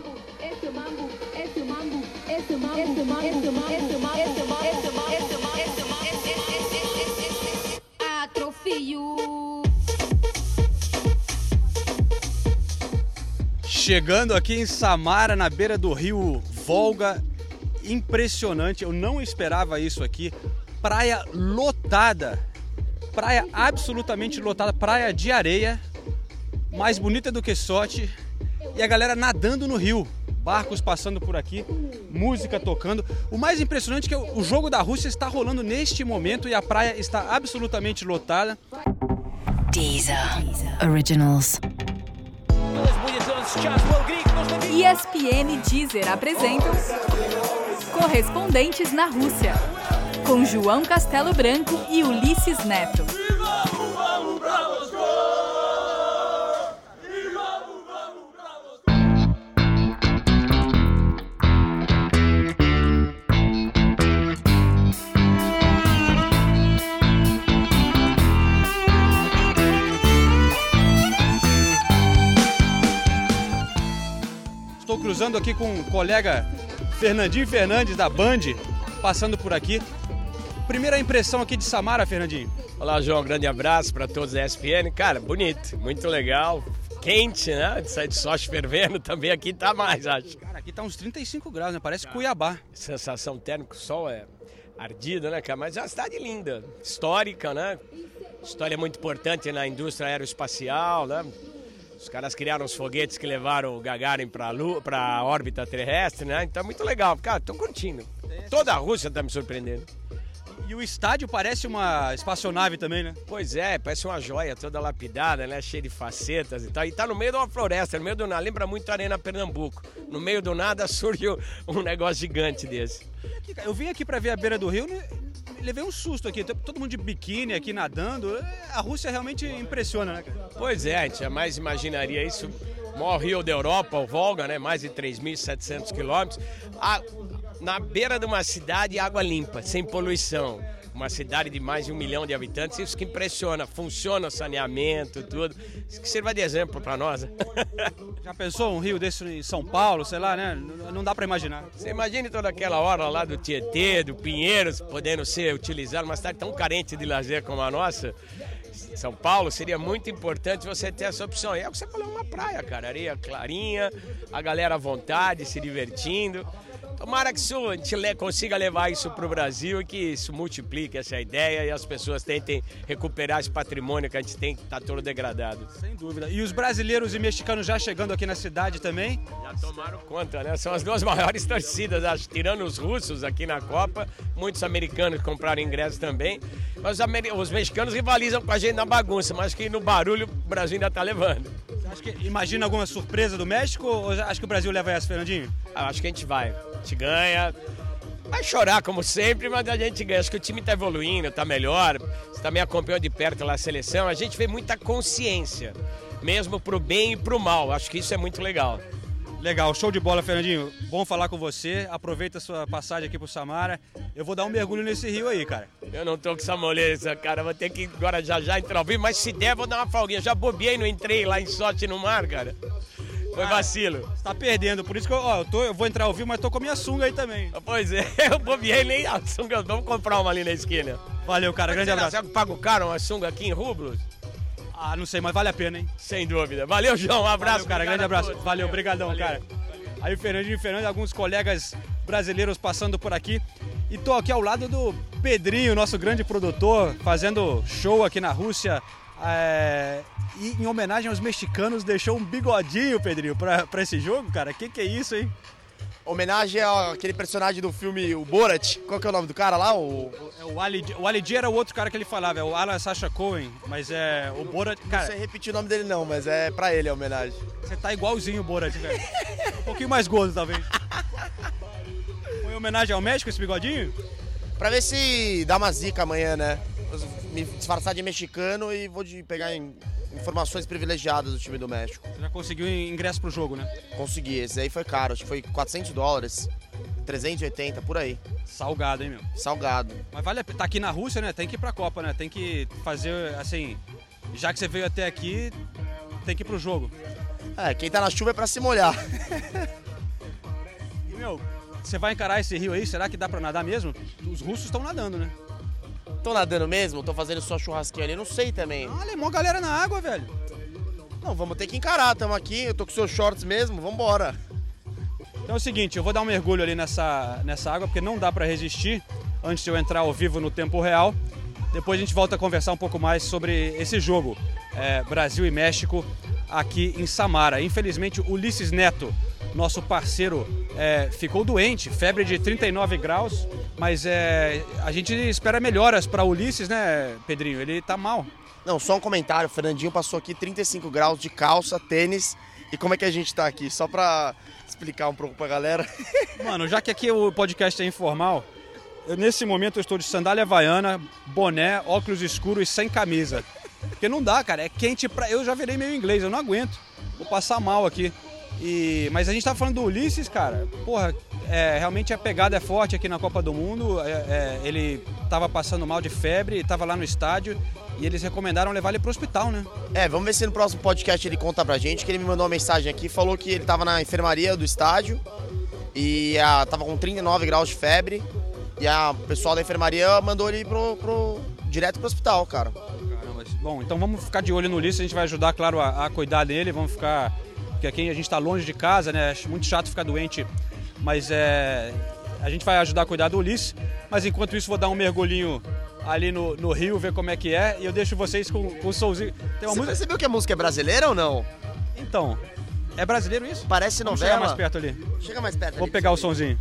mambo, esse mambo, esse mambo, esse mambo, esse mambo, esse mambo, esse mambo, esse mambo, esse mambo, esse mambo, esse mambo, esse atrofio. Chegando aqui em Samara, na beira do rio Volga, impressionante, eu não esperava isso aqui. Praia lotada, praia absolutamente lotada, praia de areia, mais bonita do que sorte, e a galera nadando no rio. Barcos passando por aqui, música tocando. O mais impressionante é que o jogo da Rússia está rolando neste momento e a praia está absolutamente lotada. Deezer. Originals. ESPN Deezer apresentam Correspondentes na Rússia, com João Castelo Branco e Ulisses Neto. Cruzando aqui com o colega Fernandinho Fernandes da Band, passando por aqui. Primeira impressão aqui de Samara, Fernandinho. Olá, João, grande abraço para todos da ESPN. Cara, bonito, muito legal. Quente, né? Sai de sorte fervendo também aqui tá mais, acho. Cara, aqui tá uns 35 graus, né? Parece Cuiabá. Sensação térmica, o sol é ardido, né, cara? Mas é uma cidade linda, histórica, né? História muito importante na indústria aeroespacial, né? Os caras criaram os foguetes que levaram o Gagarin para a órbita terrestre, né? Então é muito legal. Cara, tô curtindo. Toda a Rússia tá me surpreendendo. E o estádio parece uma espaçonave também, né? Pois é, parece uma joia toda lapidada, né? Cheia de facetas e tal. E tá no meio de uma floresta, no meio do nada. Lembra muito a Arena Pernambuco. No meio do nada surge um negócio gigante desse. Eu vim aqui para ver a beira do rio, né? levei um susto aqui. Todo mundo de biquíni aqui nadando. A Rússia realmente impressiona, né? cara? Pois é, a gente jamais imaginaria isso. O maior rio da Europa, o Volga, né? Mais de 3.700 quilômetros. A- Na beira de uma cidade, água limpa, sem poluição. Uma cidade de mais de um milhão de habitantes, isso que impressiona. Funciona o saneamento, tudo. Isso que sirva de exemplo para nós. né? Já pensou um rio desse em São Paulo, sei lá, né? Não não dá para imaginar. Você imagine toda aquela hora lá do Tietê, do Pinheiros, podendo ser utilizado, uma cidade tão carente de lazer como a nossa. São Paulo seria muito importante você ter essa opção. E é o que você falou, uma praia, cara. Areia clarinha, a galera à vontade, se divertindo. Tomara que isso, a gente le- consiga levar isso para o Brasil e que isso multiplique essa ideia e as pessoas tentem recuperar esse patrimônio que a gente tem que está todo degradado. Sem dúvida. E os brasileiros e mexicanos já chegando aqui na cidade também. Já tomaram conta, né? São as duas maiores torcidas, acho, tirando os russos aqui na Copa. Muitos americanos compraram ingressos também. Mas os, os mexicanos rivalizam com a gente na bagunça, mas que no barulho o Brasil ainda tá levando. Que imagina alguma surpresa do México ou acho que o Brasil leva essa, Fernandinho? Ah, Acho que a gente vai. A gente ganha. Vai chorar como sempre, mas a gente ganha. Acho que o time tá evoluindo, tá melhor. Você também acompanhou de perto lá a seleção. A gente vê muita consciência, mesmo pro bem e pro mal. Acho que isso é muito legal. Legal, show de bola, Fernandinho. Bom falar com você. Aproveita a sua passagem aqui pro Samara. Eu vou dar um mergulho nesse rio aí, cara. Eu não tô com essa moleza, cara. Vou ter que agora já já entrar ao vivo, mas se der, vou dar uma folguinha. Já bobiei, não entrei lá em sorte no mar, cara. Foi vacilo. Você tá perdendo, por isso que eu, ó, eu, tô, eu vou entrar ao vivo, mas tô com a minha sunga aí também. Pois é, eu bobiei nem a sunga. Vamos comprar uma ali na esquina. Valeu, cara. Grande abraço. Será que pago caro uma sunga aqui em rublos? Ah, não sei, mas vale a pena, hein? Sem dúvida. Valeu, João. Um abraço. Valeu, cara. Grande abraço. todos. Valeu, brigadão, Valeu. cara. Aí o Fernandinho Fernandes, alguns colegas brasileiros passando por aqui. E tô aqui ao lado do Pedrinho, nosso grande produtor, fazendo show aqui na Rússia. É, E em homenagem aos mexicanos, deixou um bigodinho, Pedrinho, pra, pra esse jogo, cara. Que que é isso, hein? Homenagem àquele personagem do filme O Borat. Qual que é o nome do cara lá? O... É o Ali, o Ali G era o outro cara que ele falava, é o Alan Sacha Cohen, mas é o Borat. Não Cara, sei repetir o nome dele não, mas é pra ele a homenagem. você tá igualzinho o Borat, velho. Um pouquinho mais gordo, talvez. Foi em homenagem ao México esse bigodinho? Pra ver se dá uma zica amanhã, né? Me disfarçar de mexicano e vou de pegar in- informações privilegiadas do time do México. Você já conseguiu ingresso pro jogo, né? Consegui, esse aí foi caro, acho que foi 400 dólares, 380, por aí. Salgado, hein, meu? Salgado. Mas vale a pena. Tá aqui na Rússia, né? Tem que ir pra Copa, né? Tem que fazer, assim. Já que você veio até aqui, tem que ir pro jogo. É, quem tá na chuva é pra se molhar. Meu, você vai encarar esse rio aí? Será que dá pra nadar mesmo? Os russos estão nadando, né? Tô nadando mesmo? Tô fazendo só churrasquinho ali? Não sei também. Olha, mó galera na água, velho. Não, vamos ter que encarar. Tamo aqui, eu tô com seus shorts mesmo, vambora. Então é o seguinte, eu vou dar um mergulho ali nessa, nessa água, porque não dá pra resistir antes de eu entrar ao vivo no tempo real. Depois a gente volta a conversar um pouco mais sobre esse jogo, é, Brasil e México, aqui em Samara. Infelizmente, Ulisses Neto, nosso parceiro, é, ficou doente, febre de 39 graus, mas é, a gente espera melhoras para Ulisses, né, Pedrinho? Ele tá mal. Não, só um comentário. O Fernandinho passou aqui 35 graus de calça, tênis. E como é que a gente tá aqui? Só pra explicar um pouco pra galera. Mano, já que aqui o podcast é informal, eu, nesse momento eu estou de sandália havaiana, boné, óculos escuros e sem camisa. Porque não dá, cara, é quente pra. Eu já virei meio inglês, eu não aguento. Vou passar mal aqui. E... Mas a gente tá falando do Ulisses, cara. Porra, é, realmente a pegada é forte aqui na Copa do Mundo. É, é, ele tava passando mal de febre, tava lá no estádio e eles recomendaram levar ele pro hospital, né? É, vamos ver se no próximo podcast ele conta pra gente, que ele me mandou uma mensagem aqui, falou que ele tava na enfermaria do estádio e a, tava com 39 graus de febre. E a o pessoal da enfermaria mandou ele pro, pro, direto pro hospital, cara. Caramba. Bom, então vamos ficar de olho no Ulisses, a gente vai ajudar, claro, a, a cuidar dele, vamos ficar. Porque aqui a gente está longe de casa, né? Acho muito chato ficar doente, mas é. A gente vai ajudar a cuidar do Ulisses, mas enquanto isso vou dar um mergulhinho ali no, no rio, ver como é que é, e eu deixo vocês com, com o solzinho. Você música. percebeu que a música é brasileira ou não? Então, é brasileiro isso? Parece Vamos novela. chegar mais perto ali. Chega mais perto Vou ali. pegar o sonzinho.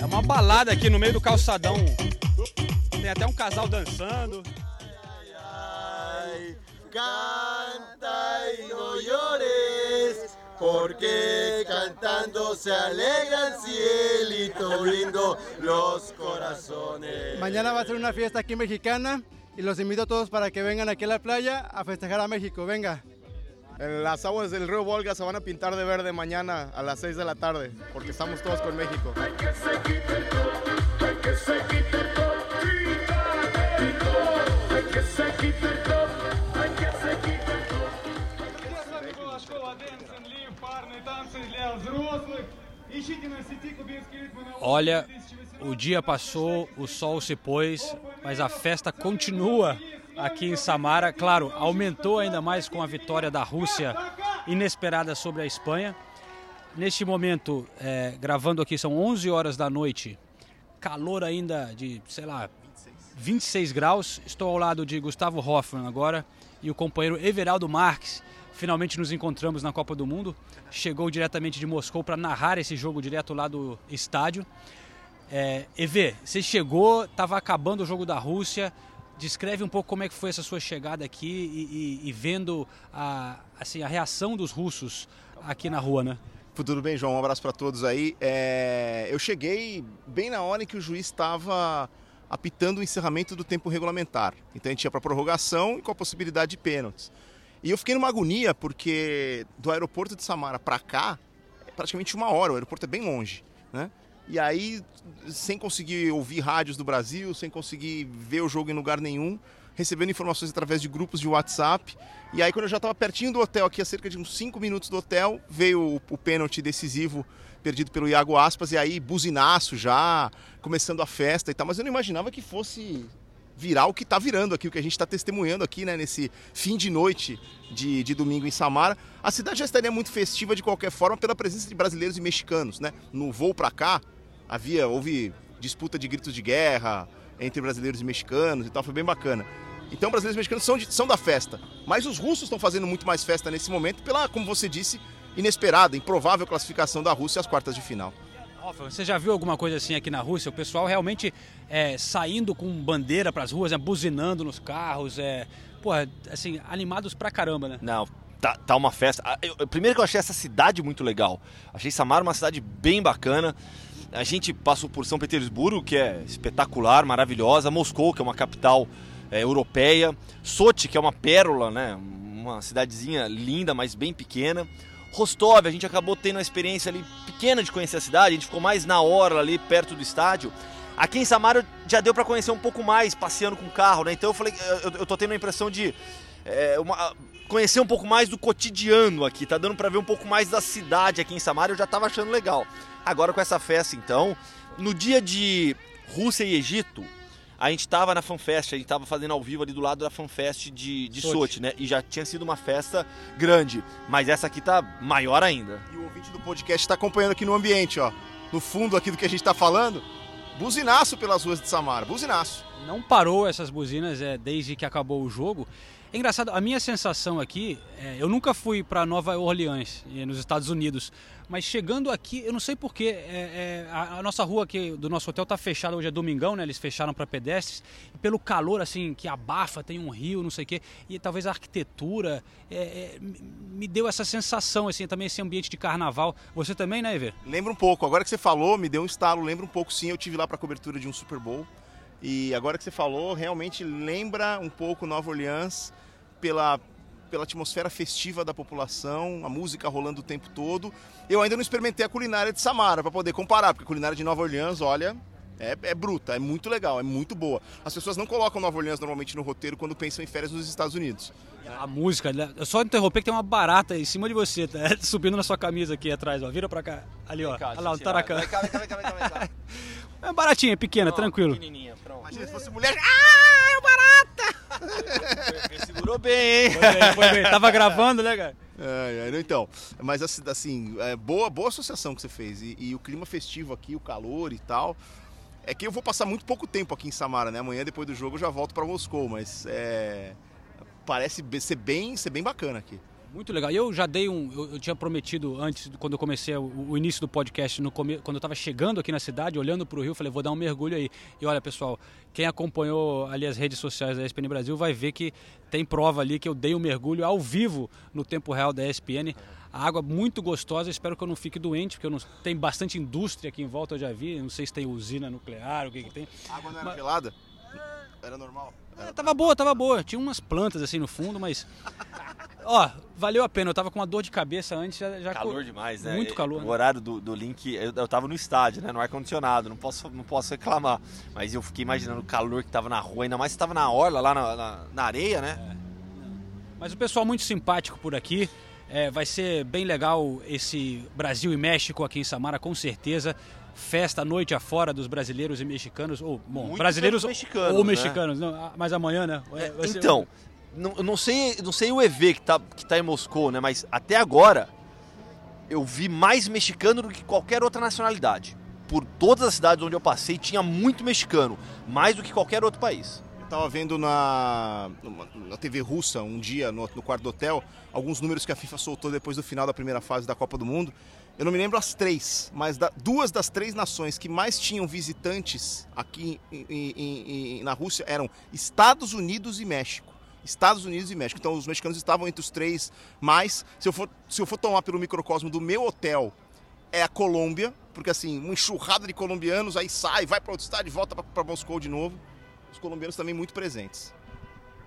É uma balada aqui no meio do calçadão. Tem até um casal dançando. Canta y no llores, porque cantando se alegra el cielito lindo los corazones. Mañana va a ser una fiesta aquí mexicana y los invito a todos para que vengan aquí a la playa a festejar a México. Venga. Las aguas del río Volga se van a pintar de verde mañana a las 6 de la tarde, porque estamos todos con México. Olha, o dia passou, o sol se pôs, mas a festa continua aqui em Samara. Claro, aumentou ainda mais com a vitória da Rússia inesperada sobre a Espanha. Neste momento, é, gravando aqui, são 11 horas da noite, calor ainda de, sei lá, 26 graus. Estou ao lado de Gustavo Hoffmann agora e o companheiro Everaldo Marques. Finalmente nos encontramos na Copa do Mundo. Chegou diretamente de Moscou para narrar esse jogo direto lá do estádio. É, Eve, você chegou, estava acabando o jogo da Rússia. Descreve um pouco como é que foi essa sua chegada aqui e, e- e vendo a, assim, a reação dos russos aqui na rua, né? Tudo bem, João? Um abraço para todos aí. É, Eu cheguei bem na hora em que o juiz estava apitando o encerramento do tempo regulamentar. Então a gente ia para prorrogação e com a possibilidade de pênaltis. E eu fiquei numa agonia porque do aeroporto de Samara para cá é praticamente uma hora. O aeroporto é bem longe, né? E aí, sem conseguir ouvir rádios do Brasil, sem conseguir ver o jogo em lugar nenhum, recebendo informações através de grupos de WhatsApp. E aí, quando eu já estava pertinho do hotel, aqui a cerca de uns 5 minutos do hotel, veio o, o pênalti decisivo perdido pelo Iago Aspas, e aí buzinaço já, começando a festa e tal. Mas eu não imaginava que fosse virar o que está virando aqui, o que a gente está testemunhando aqui, né, nesse fim de noite de, de domingo em Samara. A cidade já estaria muito festiva de qualquer forma pela presença de brasileiros e mexicanos, né? No voo para cá, havia, houve disputa de gritos de guerra entre brasileiros e mexicanos e tal, foi bem bacana. Então, brasileiros e mexicanos são, de- são da festa, mas os russos estão fazendo muito mais festa nesse momento pela, como você disse, inesperada, improvável classificação da Rússia às quartas de final. Você já viu alguma coisa assim aqui na Rússia? O pessoal realmente é, saindo com bandeira para as ruas, é, buzinando nos carros, é, porra, assim, animados pra caramba, né? Não, tá, tá uma festa. Ah, eu- primeiro que eu achei essa cidade muito legal. Achei Samara uma cidade bem bacana. A gente passou por São Petersburgo, que é espetacular, maravilhosa. Moscou, que é uma capital é, europeia. Sochi, que é uma pérola, né? Uma cidadezinha linda, mas bem pequena. Rostov, a gente acabou tendo uma experiência ali pequena de conhecer a cidade. A gente ficou mais na hora ali, perto do estádio. Aqui em Samara já deu para conhecer um pouco mais passeando com o carro, né? Então eu falei, eu, eu tô tendo a impressão de é, uma, conhecer um pouco mais do cotidiano aqui, tá dando para ver um pouco mais da cidade aqui em Samara, eu já tava achando legal. Agora com essa festa então, no dia de Rússia e Egito, a gente tava na FanFest, a gente tava fazendo ao vivo ali do lado da FanFest de, de Sochi. Sochi, né? E já tinha sido uma festa grande, mas essa aqui tá maior ainda. E o ouvinte do podcast está acompanhando aqui no ambiente, ó. No fundo aqui do que a gente está falando, buzinaço pelas ruas de Samara, buzinaço. Não parou essas buzinas é, desde que acabou o jogo. É engraçado, a minha sensação aqui, é, eu nunca fui para Nova Orleans, eh, nos Estados Unidos, mas chegando aqui, eu não sei porquê, é, é, a, a nossa rua aqui do nosso hotel tá fechada, hoje é domingão, né? Eles fecharam para pedestres, e pelo calor assim, que abafa, tem um rio, não sei o quê, e talvez a arquitetura é, é, me- deu essa sensação, assim, também esse ambiente de carnaval. Você também, né, Iver? Lembra um pouco, agora que você falou, me deu um estalo, lembra um pouco sim, eu tive lá para cobertura de um Super Bowl. E agora que você falou, realmente lembra um pouco Nova Orleans pela pela atmosfera festiva da população, a música rolando o tempo todo. Eu ainda não experimentei a culinária de Samara para poder comparar, porque a culinária de Nova Orleans, olha, é, é bruta, é muito legal, é muito boa. As pessoas não colocam Nova Orleans normalmente no roteiro quando pensam em férias nos Estados Unidos. A música, né? eu só interromper que tem uma barata em cima de você, tá? subindo na sua camisa aqui atrás, ó. Vira pra cá. Ali, ó. Olha lá, o Taracan. Vem cá, vem cá, vem cá, vem cá. É baratinha, pequena, tranquilo. Pequenininha, pronto. Imagina se fosse mulher. Ah, é barata! Segurou bem, hein? Foi bem, foi bem. Tava gravando, né, cara? É, é, então, mas assim, assim, é, boa, boa associação que você fez. E, e o clima festivo aqui, o calor e tal. É que eu vou passar muito pouco tempo aqui em Samara, né? Amanhã, depois do jogo, eu já volto para Moscou, mas é, parece ser bem, ser bem bacana aqui. Muito legal. E eu já dei um. Eu, eu tinha prometido antes, quando eu comecei o, o início do podcast, no come, quando eu estava chegando aqui na cidade, olhando para o Rio, falei, vou dar um mergulho aí. E olha, pessoal, quem acompanhou ali as redes sociais da ESPN Brasil vai ver que tem prova ali que eu dei um mergulho ao vivo no tempo real da ESPN. A água muito gostosa, espero que eu não fique doente, porque eu não, tem bastante indústria aqui em volta, eu já vi. Não sei se tem usina nuclear, o que, que tem. A água não era Mas- gelada? Era normal? É, tava boa, tava boa. Tinha umas plantas assim no fundo, mas. Ó, valeu a pena. Eu tava com uma dor de cabeça antes, já. já Calor demais, né? Muito E- calor, O né? horário do, do link, eu, eu tava no estádio, né? No ar-condicionado, não posso, não posso reclamar. Mas eu fiquei imaginando o calor que tava na rua, ainda mais se tava na orla, lá na, na, na areia, né? Mas o pessoal muito simpático por aqui. É, vai ser bem legal esse Brasil e México aqui em Samara, com certeza. Festa a noite afora dos brasileiros e mexicanos. Ou, bom, Muitos brasileiros mexicanos, ou né? mexicanos. Não, ah, mas amanhã, né? Ser- Então, não, não sei, não sei o EV que tá, que tá em Moscou, né? Mas até agora eu vi mais mexicano do que qualquer outra nacionalidade. Por todas as cidades onde eu passei, tinha muito mexicano, mais do que qualquer outro país. Eu tava vendo na, na TV russa um dia, no, no quarto do hotel, alguns números que a FIFA soltou depois do final da primeira fase da Copa do Mundo. Eu não me lembro as três, mas da- duas das três nações que mais tinham visitantes aqui em- em- em- na Rússia eram Estados Unidos e México. Estados Unidos e México. Então os mexicanos estavam entre os três mais. Se eu for, se eu for tomar pelo microcosmo do meu hotel, é a Colômbia, porque assim, uma enxurrada de colombianos, aí sai, vai para outro estádio e volta para Moscou de novo. Os colombianos também muito presentes.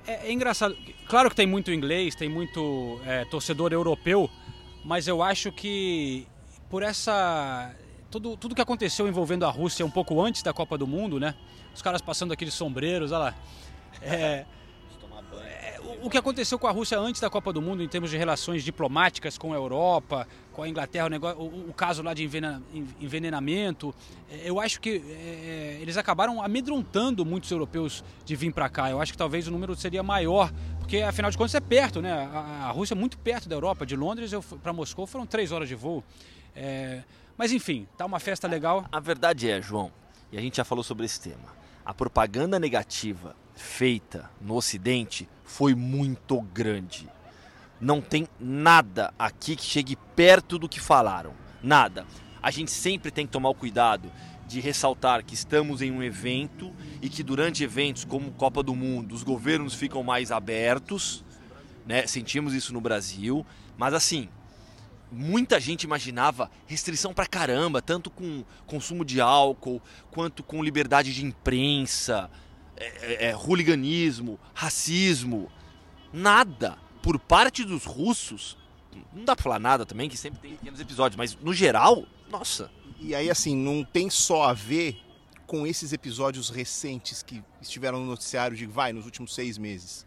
É, é engraçado. Claro que tem muito inglês, tem muito é, torcedor europeu, mas eu acho que por essa. Tudo, tudo que aconteceu envolvendo a Rússia um pouco antes da Copa do Mundo, né? Os caras passando aqueles sombreiros, olha lá. É, o- que aconteceu com a Rússia antes da Copa do Mundo, em termos de relações diplomáticas com a Europa, com a Inglaterra, o, negócio- o- o caso lá de envenenamento, é, eu acho que é, eles acabaram amedrontando muitos europeus de vir para cá. Eu acho que talvez o número seria maior, porque afinal de contas é perto, né? A, a Rússia é muito perto da Europa. De Londres para Moscou foram três horas de voo. É, mas enfim, tá uma festa legal. A verdade é, João, e a gente já falou sobre esse tema, a propaganda negativa feita no Ocidente foi muito grande. Não tem nada aqui que chegue perto do que falaram. Nada. A gente sempre tem que tomar o cuidado de ressaltar que estamos em um evento e que durante eventos como Copa do Mundo os governos ficam mais abertos, né? Sentimos isso no Brasil, mas assim, muita gente imaginava restrição pra caramba, tanto com consumo de álcool, quanto com liberdade de imprensa, é, é, é, hooliganismo, racismo. Nada. Por parte dos russos, não dá pra falar nada também, que sempre tem pequenos episódios, mas no geral, nossa. E aí, assim, não tem só a ver com esses episódios recentes que estiveram no noticiário de vai nos últimos seis meses.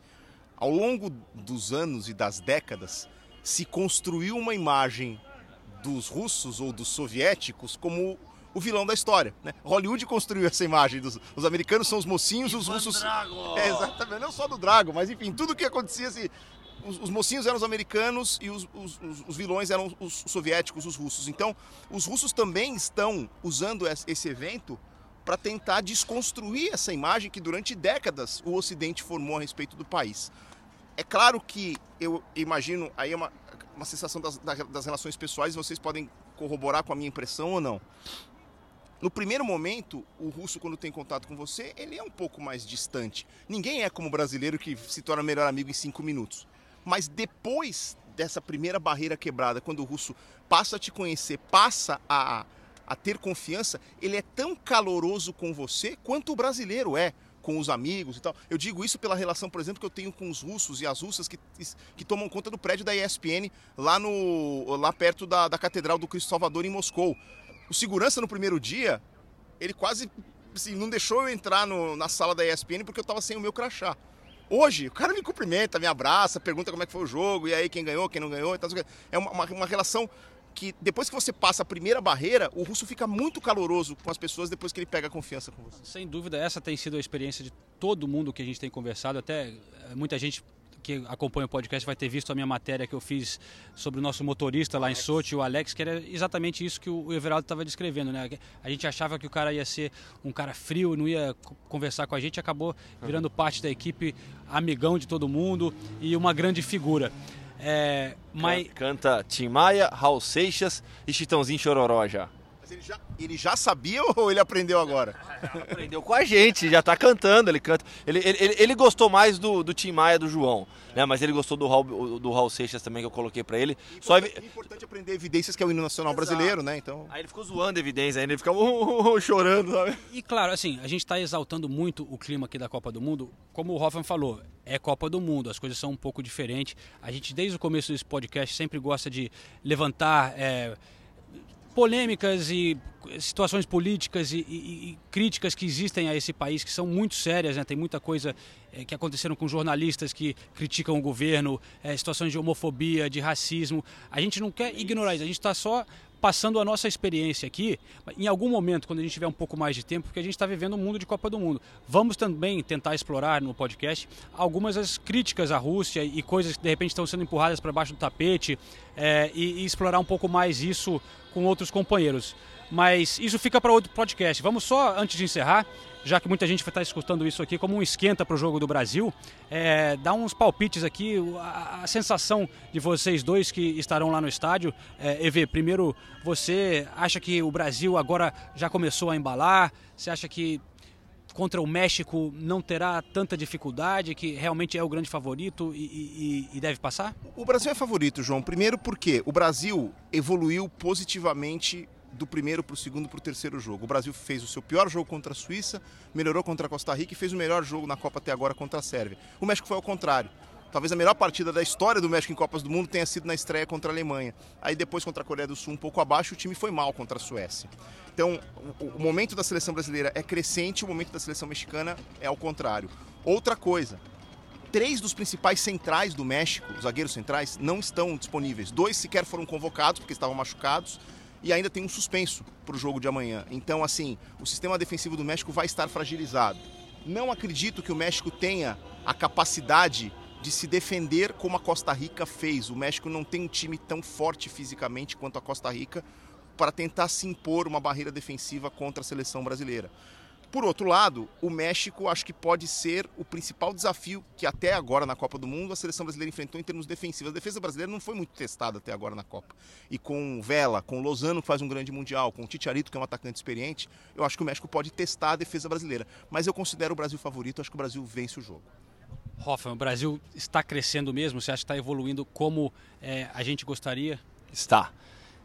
Ao longo dos anos e das décadas, se construiu uma imagem dos russos ou dos soviéticos como o vilão da história. Né? Hollywood construiu essa imagem dos os americanos são os mocinhos, e os russos. Drago. É, exatamente, não só do Drago, mas enfim, tudo que acontecia assim, os, os, mocinhos eram os americanos e os, os, os, vilões eram os soviéticos, os russos. Então, os russos também estão usando esse evento para tentar desconstruir essa imagem que durante décadas o Ocidente formou a respeito do país. É claro que eu imagino, aí é uma, uma sensação das, das relações pessoais, vocês podem corroborar com a minha impressão ou não. No primeiro momento, o russo, quando tem contato com você, ele é um pouco mais distante. Ninguém é como o brasileiro que se torna melhor amigo em cinco minutos. Mas depois dessa primeira barreira quebrada, quando o russo passa a te conhecer, passa a, a ter confiança, ele é tão caloroso com você quanto o brasileiro é com os amigos e tal. Eu digo isso pela relação, por exemplo, que eu tenho com os russos e as russas que, que tomam conta do prédio da ESPN lá, no, lá perto da, da Catedral do Cristo Salvador em Moscou. O segurança no primeiro dia, ele quase assim, não deixou eu entrar no, na sala da ESPN porque eu estava sem o meu crachá. Hoje, o cara me cumprimenta, me abraça, pergunta como é que foi o jogo, e aí quem ganhou, quem não ganhou. Então, é uma, uma, uma relação que depois que você passa a primeira barreira, o russo fica muito caloroso com as pessoas depois que ele pega a confiança com você. Sem dúvida, essa tem sido a experiência de todo mundo que a gente tem conversado, até eh, muita gente que acompanha o podcast vai ter visto a minha matéria que eu fiz sobre o nosso motorista lá em Sochi, o Alex, que era exatamente isso que o Everaldo estava descrevendo, né? A gente achava que o cara ia ser um cara frio, não ia conversar com a gente, acabou virando parte da equipe, amigão de todo mundo e uma grande figura. É, mas... Canta Tim Maia, Raul Seixas e Chitãozinho Chororó já. Ele já, ele já sabia ou ele aprendeu agora? aprendeu com a gente, já tá cantando, ele canta. Ele, ele, ele gostou mais do, do Tim Maia do João, né? Mas ele gostou do Raul, do Raul Seixas também, que eu coloquei para ele. É Só é importante aprender evidências, que é o hino nacional Exato. brasileiro, né? Então... Aí ele ficou zoando evidências, ele ficava uh, uh, uh, chorando, sabe? E claro, assim, a gente está exaltando muito o clima aqui da Copa do Mundo. Como o Hoffman falou, é Copa do Mundo, as coisas são um pouco diferentes. A gente, desde o começo desse podcast, sempre gosta de levantar. É, polêmicas e situações políticas e, e, e, críticas que existem a esse país que são muito sérias, né? tem muita coisa é, que aconteceram com jornalistas que criticam o governo, é, situações de homofobia, de racismo. A gente não quer ignorar isso, a gente está só passando a nossa experiência aqui, em algum momento, quando a gente tiver um pouco mais de tempo, porque a gente está vivendo um mundo de Copa do Mundo. Vamos também tentar explorar no podcast algumas das críticas à Rússia e coisas que de repente estão sendo empurradas para baixo do tapete é, e, e explorar um pouco mais isso com outros companheiros. Mas isso fica para outro podcast. Vamos só, antes de encerrar, já que muita gente vai estar escutando isso aqui como um esquenta para o jogo do Brasil, é, dar uns palpites aqui, a, a, sensação de vocês dois que estarão lá no estádio. É, EV, primeiro, você acha que o Brasil agora já começou a embalar? Você acha que contra o México não terá tanta dificuldade, que realmente é o grande favorito e, e, e, deve passar? O Brasil é favorito, João. Primeiro porque o Brasil evoluiu positivamente do primeiro para o segundo para o terceiro jogo. O Brasil fez o seu pior jogo contra a Suíça, melhorou contra a Costa Rica e fez o melhor jogo na Copa até agora contra a Sérvia. O México foi ao contrário. Talvez a melhor partida da história do México em Copas do Mundo tenha sido na estreia contra a Alemanha. Aí depois contra a Coreia do Sul um pouco abaixo, o time foi mal contra a Suécia. Então, o, o momento da seleção brasileira é crescente, o momento da seleção mexicana é ao contrário. Outra coisa, três dos principais centrais do México, os zagueiros centrais, não estão disponíveis. Dois sequer foram convocados porque estavam machucados e ainda tem um suspenso para o jogo de amanhã. Então, assim, o sistema defensivo do México vai estar fragilizado. Não acredito que o México tenha a capacidade de se defender como a Costa Rica fez. O México não tem um time tão forte fisicamente quanto a Costa Rica para tentar se impor uma barreira defensiva contra a seleção brasileira. Por outro lado, o México acho que pode ser o principal desafio que até agora na Copa do Mundo a seleção brasileira enfrentou em termos defensivos. A defesa brasileira não foi muito testada até agora na Copa. E com Vela, com Lozano que faz um grande mundial, com o Titiarito que é um atacante experiente, eu acho que o México pode testar a defesa brasileira. Mas eu considero o Brasil favorito, acho que o Brasil vence o jogo. Hoffman, o Brasil está crescendo mesmo? Você acha que está evoluindo como é, a gente gostaria? Está.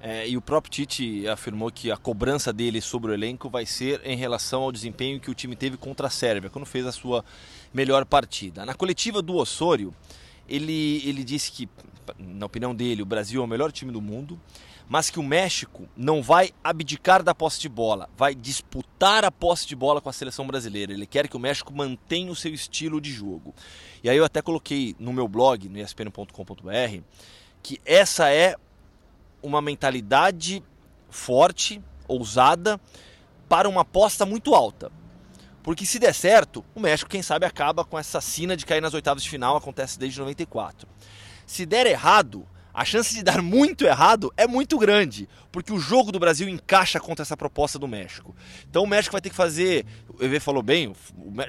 É, e o próprio Tite afirmou que a cobrança dele sobre o elenco vai ser em relação ao desempenho que o time teve contra a Sérvia, quando fez a sua melhor partida. Na coletiva do Osório, ele, ele disse que, na opinião dele, o Brasil é o melhor time do mundo, mas que o México não vai abdicar da posse de bola, vai disputar a posse de bola com a seleção brasileira. Ele quer que o México mantenha o seu estilo de jogo. E aí eu até coloquei no meu blog, no espn.com.br, que essa é uma mentalidade forte, ousada, para uma aposta muito alta. Porque se der certo, o México, quem sabe, acaba com essa sina de cair nas oitavas de final, acontece desde 94. Se der errado, a chance de dar muito errado é muito grande, porque o jogo do Brasil encaixa contra essa proposta do México. Então o México vai ter que fazer, o EV falou bem,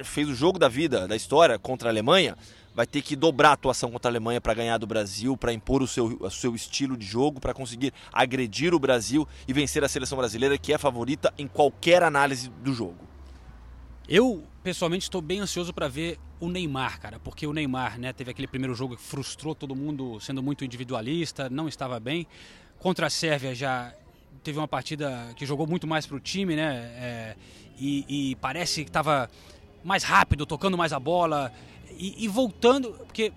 fez o jogo da vida, da história contra a Alemanha, vai ter que dobrar a atuação contra a Alemanha para ganhar do Brasil, para impor o seu, o seu estilo de jogo, para conseguir agredir o Brasil e vencer a seleção brasileira, que é favorita em qualquer análise do jogo. Eu, pessoalmente, estou bem ansioso para ver o Neymar, cara, porque o Neymar, né, teve aquele primeiro jogo que frustrou todo mundo, sendo muito individualista, não estava bem. Contra a Sérvia já teve uma partida que jogou muito mais para o time, né, é, e, e, parece que estava mais rápido, tocando mais a bola e, e voltando, porque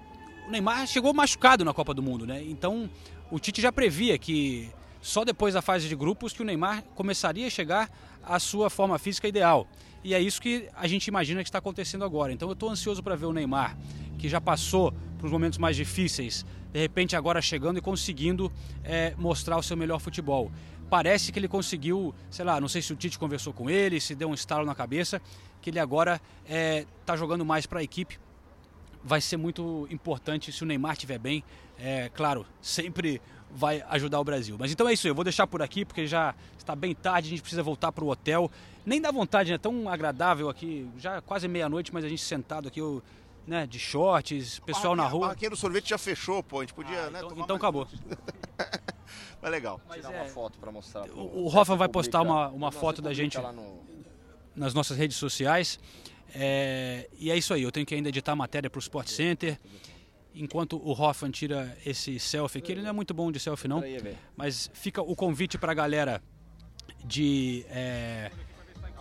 o Neymar chegou machucado na Copa do Mundo, né? Então o Tite já previa que só depois da fase de grupos que o Neymar começaria a chegar à sua forma física ideal. E é isso que a gente imagina que está acontecendo agora. Então eu estou ansioso para ver o Neymar, que já passou por momentos mais difíceis, de repente agora chegando e conseguindo é, mostrar o seu melhor futebol. Parece que ele conseguiu, sei lá, não sei se o Tite conversou com ele, se deu um estalo na cabeça, que ele agora está é, tá jogando mais para a equipe. Vai ser muito importante se o Neymar estiver bem. É, claro, sempre vai ajudar o Brasil. Mas então é isso, eu vou deixar por aqui porque já está bem tarde, a gente precisa voltar para o hotel. Nem dá vontade, é né? tão agradável aqui, já quase meia-noite, mas a gente sentado aqui, eu, né, de shorts, pessoal na rua. A do sorvete já fechou, pô, a gente podia, ah, né, Então, então acabou. Mas legal. Mas Tirar é, uma foto para mostrar. Pro, o, o Rafa vai postar uma, uma foto da gente no... nas nossas redes sociais. É, e é isso aí, eu tenho que ainda editar a matéria para o Sport Center. Enquanto o Hoffman tira esse selfie aqui, ele não é muito bom de selfie não, mas fica o convite para a galera de é,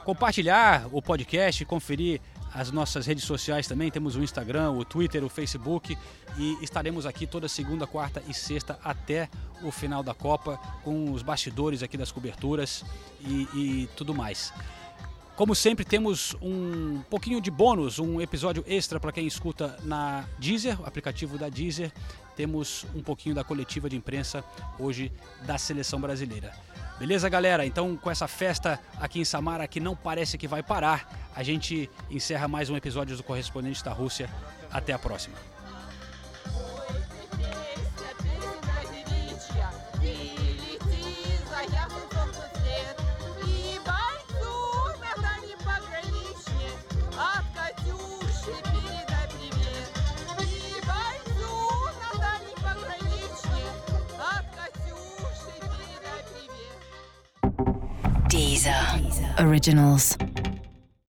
compartilhar o podcast, conferir as nossas redes sociais também, temos o Instagram, o Twitter, o Facebook. E estaremos aqui toda segunda, quarta e sexta até o final da Copa com os bastidores aqui das coberturas e, e tudo mais. Como sempre, temos um pouquinho de bônus, um episódio extra para quem escuta na Deezer, o aplicativo da Deezer. Temos um pouquinho da coletiva de imprensa hoje da seleção brasileira. Beleza, galera? Então, com essa festa aqui em Samara que não parece que vai parar, a gente encerra mais um episódio do Correspondente da Rússia. Até a próxima. Originals.